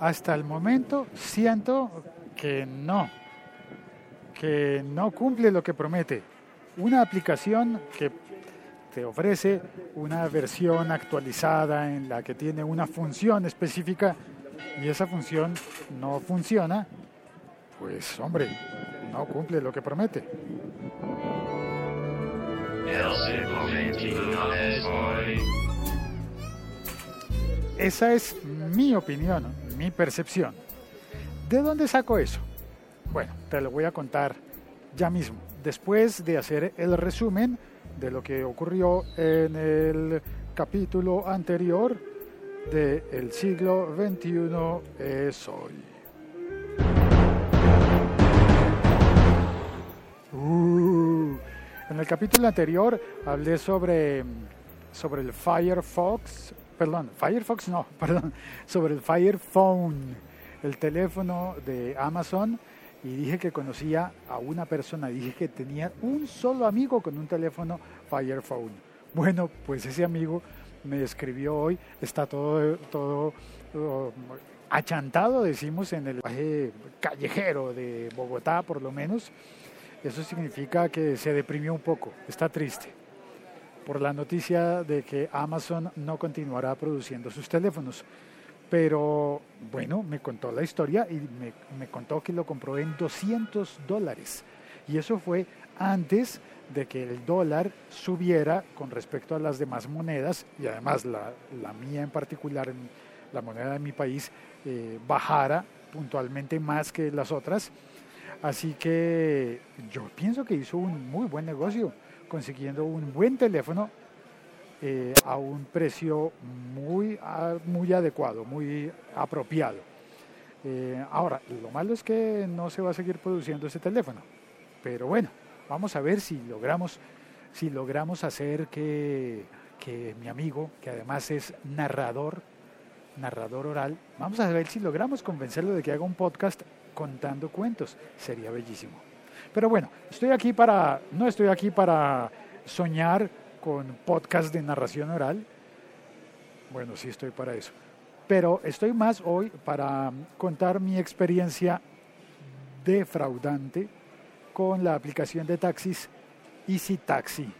hasta el momento siento que no, que no cumple lo que promete. Una aplicación que te ofrece una versión actualizada en la que tiene una función específica y esa función no funciona, pues hombre, no cumple lo que promete. Esa es mi opinión, mi percepción. ¿De dónde saco eso? Bueno, te lo voy a contar ya mismo, después de hacer el resumen de lo que ocurrió en el capítulo anterior de El siglo XXI es hoy. Uh, en el capítulo anterior hablé sobre, sobre el Firefox, perdón, Firefox no, perdón, sobre el Fire Phone, el teléfono de Amazon y dije que conocía a una persona, dije que tenía un solo amigo con un teléfono Fire Phone. Bueno, pues ese amigo me escribió hoy, está todo, todo, achantado, decimos, en el callejero de Bogotá, por lo menos. Eso significa que se deprimió un poco, está triste por la noticia de que Amazon no continuará produciendo sus teléfonos. Pero bueno, me contó la historia y me, contó que lo compró en 200 dólares. Y eso fue antes de que el dólar subiera con respecto a las demás monedas y además la, la mía en particular, la moneda de mi país, eh, bajara puntualmente más que las otras. Así que yo pienso que hizo un muy buen negocio consiguiendo un buen teléfono eh, a un precio muy, muy adecuado, muy apropiado. Eh, ahora, lo malo es que no se va a seguir produciendo ese teléfono, pero bueno, vamos a ver si logramos, si logramos hacer que, que mi amigo, que además es narrador, narrador oral, vamos a ver si logramos convencerlo de que haga un podcast contando cuentos. Sería bellísimo. Pero bueno, estoy aquí para, no estoy aquí para soñar con podcast de narración oral. Bueno, sí estoy para eso. Pero estoy más hoy para contar mi experiencia defraudante con la aplicación de taxis Easy Taxi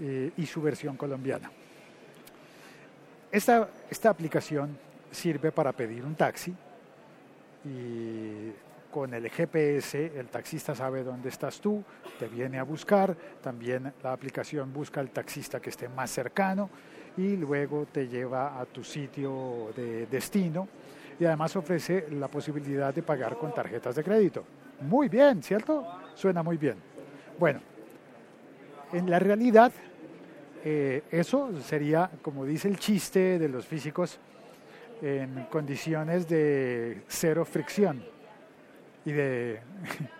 eh, y su versión colombiana. Esta, esta aplicación sirve para pedir un taxi y con el GPS el taxista sabe dónde estás tú, te viene a buscar, también la aplicación busca al taxista que esté más cercano y luego te lleva a tu sitio de destino y además ofrece la posibilidad de pagar con tarjetas de crédito. Muy bien, ¿cierto? Suena muy bien. Bueno, en la realidad eh, eso sería, como dice el chiste de los físicos, en condiciones de cero fricción y de,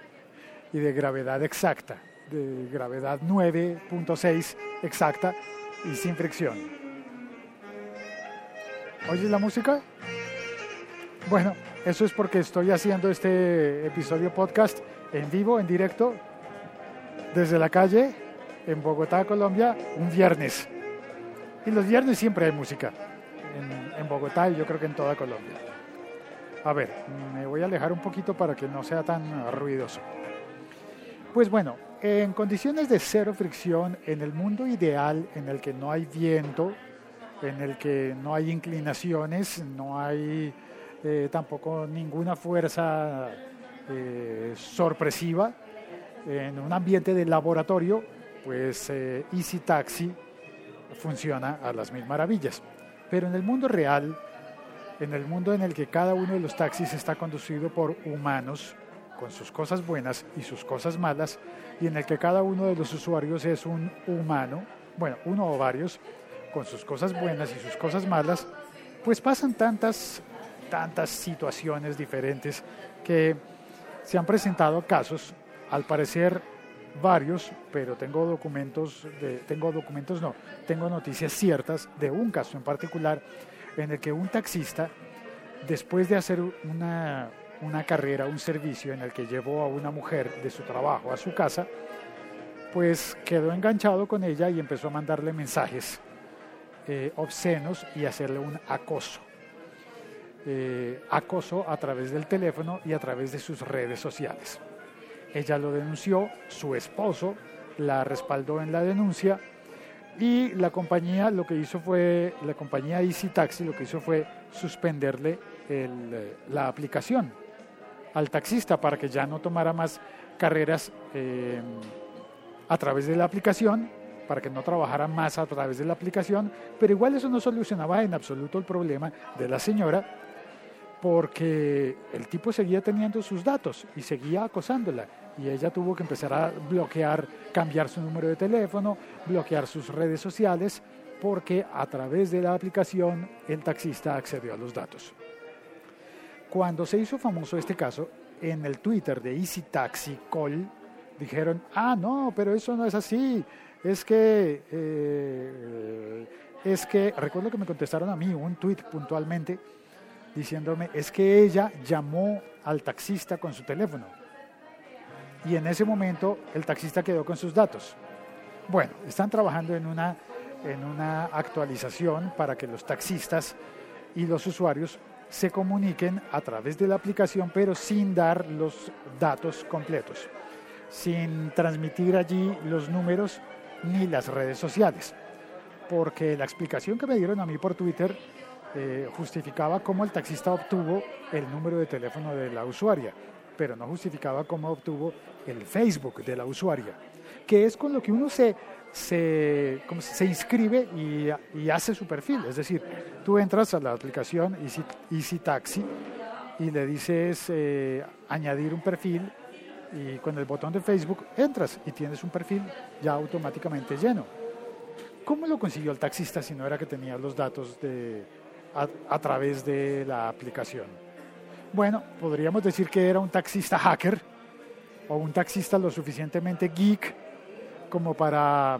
y de gravedad exacta, de gravedad 9.6 exacta y sin fricción. ¿Oyes la música? Bueno, eso es porque estoy haciendo este episodio podcast en vivo, en directo, desde la calle, en Bogotá, Colombia, un viernes. Y los viernes siempre hay música en, en Bogotá y yo creo que en toda Colombia. A ver, me voy a alejar un poquito para que no sea tan ruidoso. Pues bueno, en condiciones de cero fricción, en el mundo ideal en el que no hay viento, en el que no hay inclinaciones, no hay eh, tampoco ninguna fuerza eh, sorpresiva, en un ambiente de laboratorio, pues eh, Easy Taxi funciona a las mil maravillas. Pero en el mundo real, en el mundo en el que cada uno de los taxis está conducido por humanos, con sus cosas buenas y sus cosas malas, y en el que cada uno de los usuarios es un humano, bueno, uno o varios, con sus cosas buenas y sus cosas malas, pues pasan tantas, tantas situaciones diferentes que se han presentado casos, al parecer varios, pero tengo documentos, de, tengo documentos no, tengo noticias ciertas de un caso en particular en el que un taxista, después de hacer una, una carrera, un servicio en el que llevó a una mujer de su trabajo a su casa, pues quedó enganchado con ella y empezó a mandarle mensajes eh, obscenos y hacerle un acoso. eh, acoso a través del teléfono y a través de sus redes sociales. Ella lo denunció, su esposo la respaldó en la denuncia y la compañía lo que hizo fue, la compañía Easy Taxi lo que hizo fue suspenderle el, la aplicación al taxista para que ya no tomara más carreras eh, a través de la aplicación, para que no trabajara más a través de la aplicación, pero igual eso no solucionaba en absoluto el problema de la señora, porque el tipo seguía teniendo sus datos y seguía acosándola y ella tuvo que empezar a bloquear, cambiar su número de teléfono, bloquear sus redes sociales, porque a través de la aplicación el taxista accedió a los datos. Cuando se hizo famoso este caso, en el Twitter de Easy Taxi Call dijeron, ah, no, pero eso no es así, es que, eh, es que, recuerdo que me contestaron a mí un tweet puntualmente diciéndome, es que ella llamó al taxista con su teléfono y en ese momento el taxista quedó con sus datos. Bueno, están trabajando en una, en una actualización para que los taxistas y los usuarios se comuniquen a través de la aplicación, pero sin dar los datos completos, sin transmitir allí los números ni las redes sociales. Porque la explicación que me dieron a mí por Twitter eh, justificaba cómo el taxista obtuvo el número de teléfono de la usuaria pero no justificaba cómo obtuvo el Facebook de la usuaria, que es con lo que uno se, se, se inscribe y, hace su perfil. Es decir, tú entras a la aplicación Easy, Taxi y le dices eh, añadir un perfil y con el botón de Facebook entras y tienes un perfil ya automáticamente lleno. ¿Cómo lo consiguió el taxista si no era que tenía los datos de, a través de la aplicación? Bueno, podríamos decir que era un taxista hacker o un taxista lo suficientemente geek como para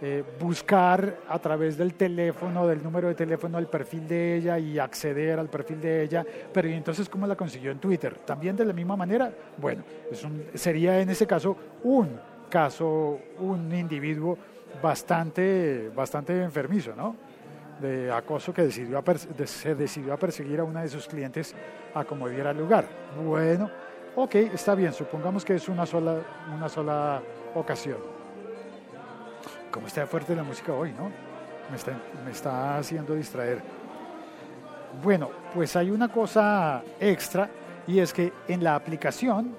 eh, buscar a través del teléfono, del número de teléfono, el perfil de ella y acceder al perfil de ella. Pero ¿y entonces cómo la consiguió en Twitter? ¿También de la misma manera? Bueno, sería en ese caso un caso, un individuo bastante, bastante enfermizo, ¿no? De acoso que decidió se decidió a perseguir a una de sus clientes a como diera lugar. Bueno, ok, está bien, supongamos que es una sola, una sola ocasión. Como está fuerte la música hoy, ¿no? Me está, me está haciendo distraer. Bueno, pues hay una cosa extra y es que en la aplicación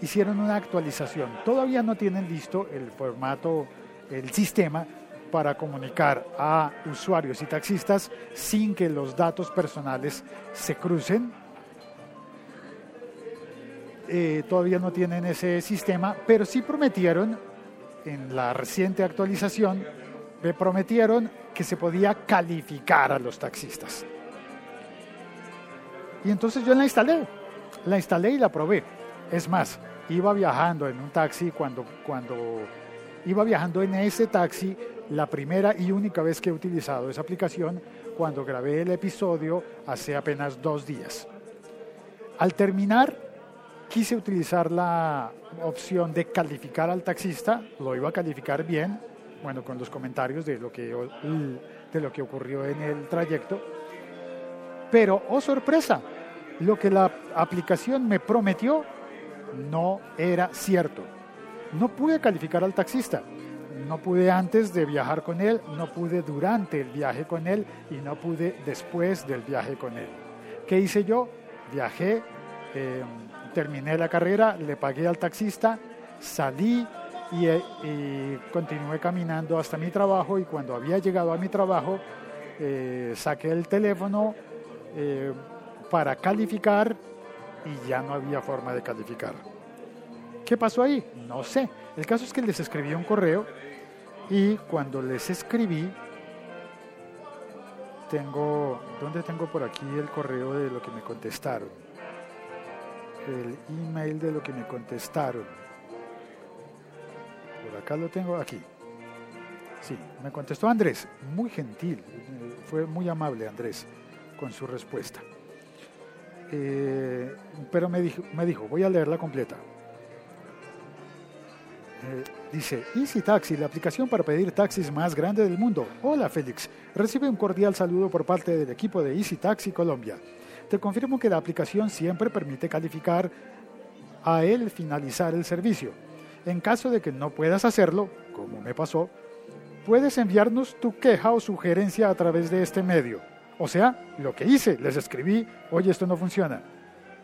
hicieron una actualización. Todavía no tienen listo el formato, el sistema para comunicar a usuarios y taxistas sin que los datos personales se crucen. Eh, todavía no tienen ese sistema, pero sí prometieron en la reciente actualización, me prometieron que se podía calificar a los taxistas. Y entonces yo la instalé, la instalé y la probé. Es más, iba viajando en un taxi cuando, cuando iba viajando en ese taxi la primera y única vez que he utilizado esa aplicación cuando grabé el episodio hace apenas dos días. Al terminar, quise utilizar la opción de calificar al taxista, lo iba a calificar bien, bueno, con los comentarios de lo que, de lo que ocurrió en el trayecto, pero, oh sorpresa, lo que la aplicación me prometió no era cierto. No pude calificar al taxista no pude antes de viajar con él, no pude durante el viaje con él y no pude después del viaje con él. ¿Qué hice yo? Viajé, em, terminé la carrera, le pagué al taxista, salí eh, y, continué caminando hasta mi trabajo y cuando había llegado a mi trabajo eh, saqué el teléfono eh, para calificar y ya no había forma de calificar. ¿Qué pasó ahí? No sé. El caso es que les escribí un correo y cuando les escribí, tengo, ¿dónde tengo por aquí el correo de lo que me contestaron? El email de lo que me contestaron. Por acá lo tengo, aquí. Sí, me contestó Andrés, muy gentil, fue muy amable Andrés con su respuesta. Eh, pero me dijo, me dijo, voy a leerla completa. Eh, dice, Easy Taxi, la aplicación para pedir taxis más grande del mundo. Hola Félix, recibe un cordial saludo por parte del equipo de Easy Taxi Colombia. te confirmo que la aplicación siempre permite calificar a él finalizar el servicio. En caso de que no puedas hacerlo, como me pasó, puedes enviarnos tu queja o sugerencia a través de este medio. O sea, lo que hice, les escribí, oye, esto no funciona.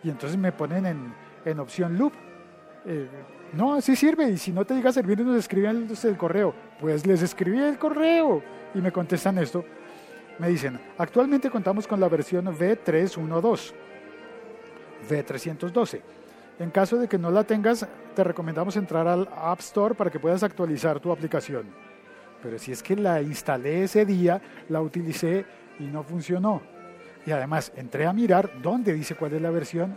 Y entonces me ponen en, opción loop. Eh, no, así sirve. Y si no te llega a servir, nos escriben el correo. Pues les escribí el correo y me contestan esto. Me dicen, actualmente contamos con la versión V312, V312. En caso de que no la tengas, te recomendamos entrar al App Store para que puedas actualizar tu aplicación. Pero si es que la instalé ese día, la utilicé y no funcionó. Y además entré a mirar dónde dice cuál es la versión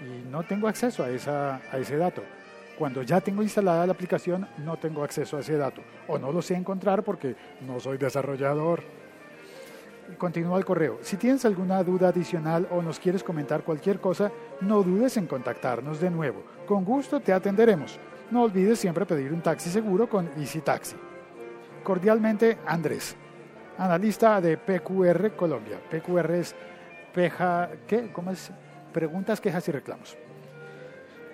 y no tengo acceso a, esa, a ese dato. Cuando ya tengo instalada la aplicación, no tengo acceso a ese dato. O no lo sé encontrar porque no soy desarrollador. Continúa el correo. Si tienes alguna duda adicional o nos quieres comentar cualquier cosa, no dudes en contactarnos de nuevo. Con gusto te atenderemos. No olvides siempre pedir un taxi seguro con Easy Taxi. Cordialmente, Andrés, analista de PQR Colombia. PQR es peja, ¿qué? ¿Cómo es? Preguntas, quejas y reclamos.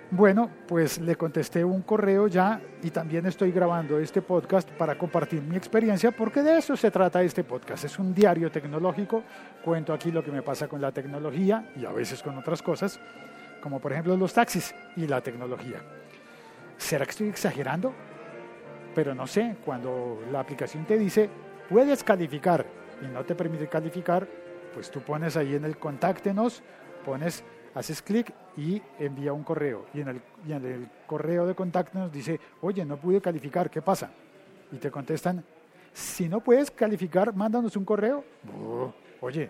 Bueno, pues le contesté un correo ya y también estoy grabando este podcast para compartir mi experiencia porque de eso se trata este podcast. Es un diario tecnológico, cuento aquí lo que me pasa con la tecnología y a veces con otras cosas, como por ejemplo los taxis y la tecnología. ¿Será que estoy exagerando? Pero no sé, cuando la aplicación te dice, puedes calificar y no te permite calificar, pues tú pones ahí en el contáctenos, pones haces clic y envía un correo. Y en, el, en el correo de contacto nos dice, oye, no pude calificar, ¿qué pasa? Y te contestan, si no puedes calificar, mándanos un correo. oye,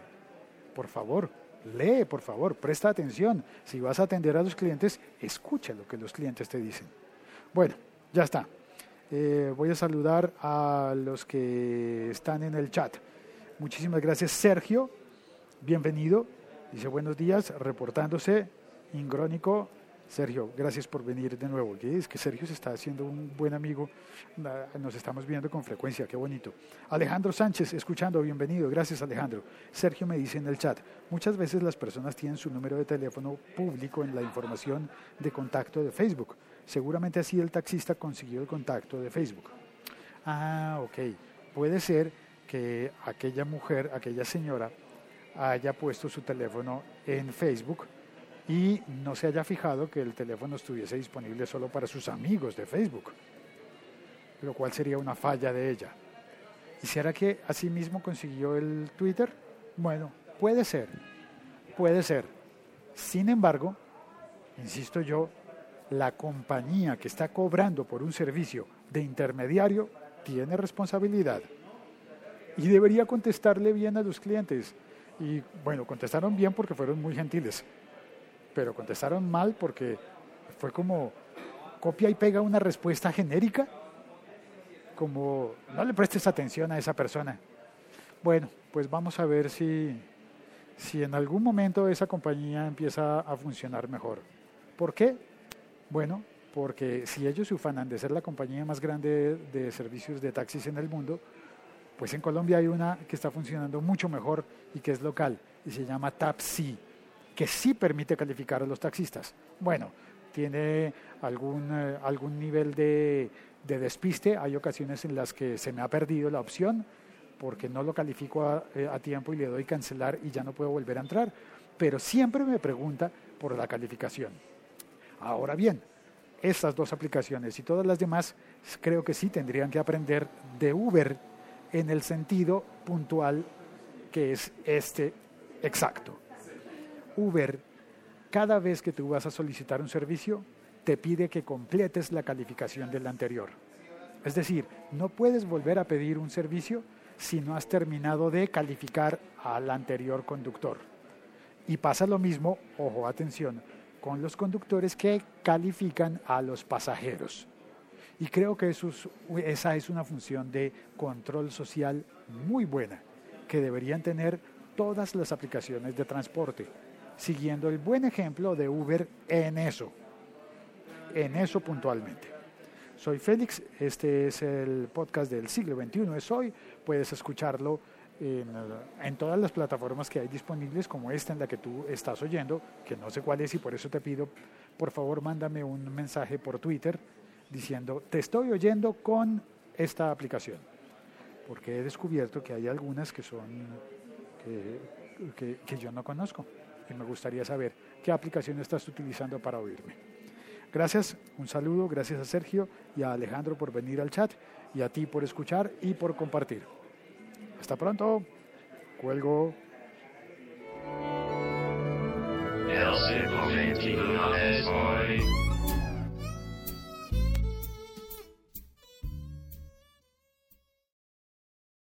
por favor, lee, por favor, presta atención. Si vas a atender a los clientes, escucha lo que los clientes te dicen. Bueno, ya está. Eh, voy a saludar a los que están en el chat. Muchísimas gracias, Sergio. Bienvenido. Dice buenos días, reportándose, Ingrónico. Sergio, gracias por venir de nuevo. Es que Sergio se está haciendo un buen amigo, nos estamos viendo con frecuencia, qué bonito. Alejandro Sánchez, escuchando, bienvenido, gracias Alejandro. Sergio me dice en el chat, muchas veces las personas tienen su número de teléfono público en la información de contacto de Facebook. Seguramente así el taxista consiguió el contacto de Facebook. Ah, ok. Puede ser que aquella mujer, aquella señora, haya puesto su teléfono en Facebook y no se haya fijado que el teléfono estuviese disponible solo para sus amigos de Facebook, lo cual sería una falla de ella. ¿Y será que asimismo consiguió el Twitter? Bueno, puede ser, puede ser. Sin embargo, insisto yo, la compañía que está cobrando por un servicio de intermediario tiene responsabilidad y debería contestarle bien a los clientes. Y bueno, contestaron bien porque fueron muy gentiles, pero contestaron mal porque fue como copia y pega una respuesta genérica, como no le prestes atención a esa persona. Bueno, pues vamos a ver si, si en algún momento esa compañía empieza a funcionar mejor. ¿Por qué? Bueno, porque si ellos se ufanan de ser la compañía más grande de servicios de taxis en el mundo, pues en Colombia hay una que está funcionando mucho mejor y que es local y se llama TAPSI, que sí permite calificar a los taxistas. Bueno, tiene algún, eh, algún nivel de, de, despiste, hay ocasiones en las que se me ha perdido la opción porque no lo califico eh, a tiempo y le doy cancelar y ya no puedo volver a entrar, pero siempre me pregunta por la calificación. Ahora bien, estas dos aplicaciones y todas las demás creo que sí tendrían que aprender de Uber en el sentido puntual que es este exacto. Uber, cada vez que tú vas a solicitar un servicio, te pide que completes la calificación del anterior. Es decir, no puedes volver a pedir un servicio si no has terminado de calificar al anterior conductor. Y pasa lo mismo, ojo, atención, con los conductores que califican a los pasajeros. Y creo que eso esa es una función de control social muy buena que deberían tener todas las aplicaciones de transporte, siguiendo el buen ejemplo de Uber en eso, en eso puntualmente. Soy Félix, este es el podcast del siglo XXI, es hoy, puedes escucharlo en, todas las plataformas que hay disponibles, como esta en la que tú estás oyendo, que no sé cuál es y por eso te pido, por favor, mándame un mensaje por Twitter diciendo, te estoy oyendo con esta aplicación. Porque he descubierto que hay algunas que son que, que yo no conozco y me gustaría saber qué aplicación estás utilizando para oírme. Gracias, un saludo, gracias a Sergio y a Alejandro por venir al chat y a ti por escuchar y por compartir. Hasta pronto. Cuelgo. El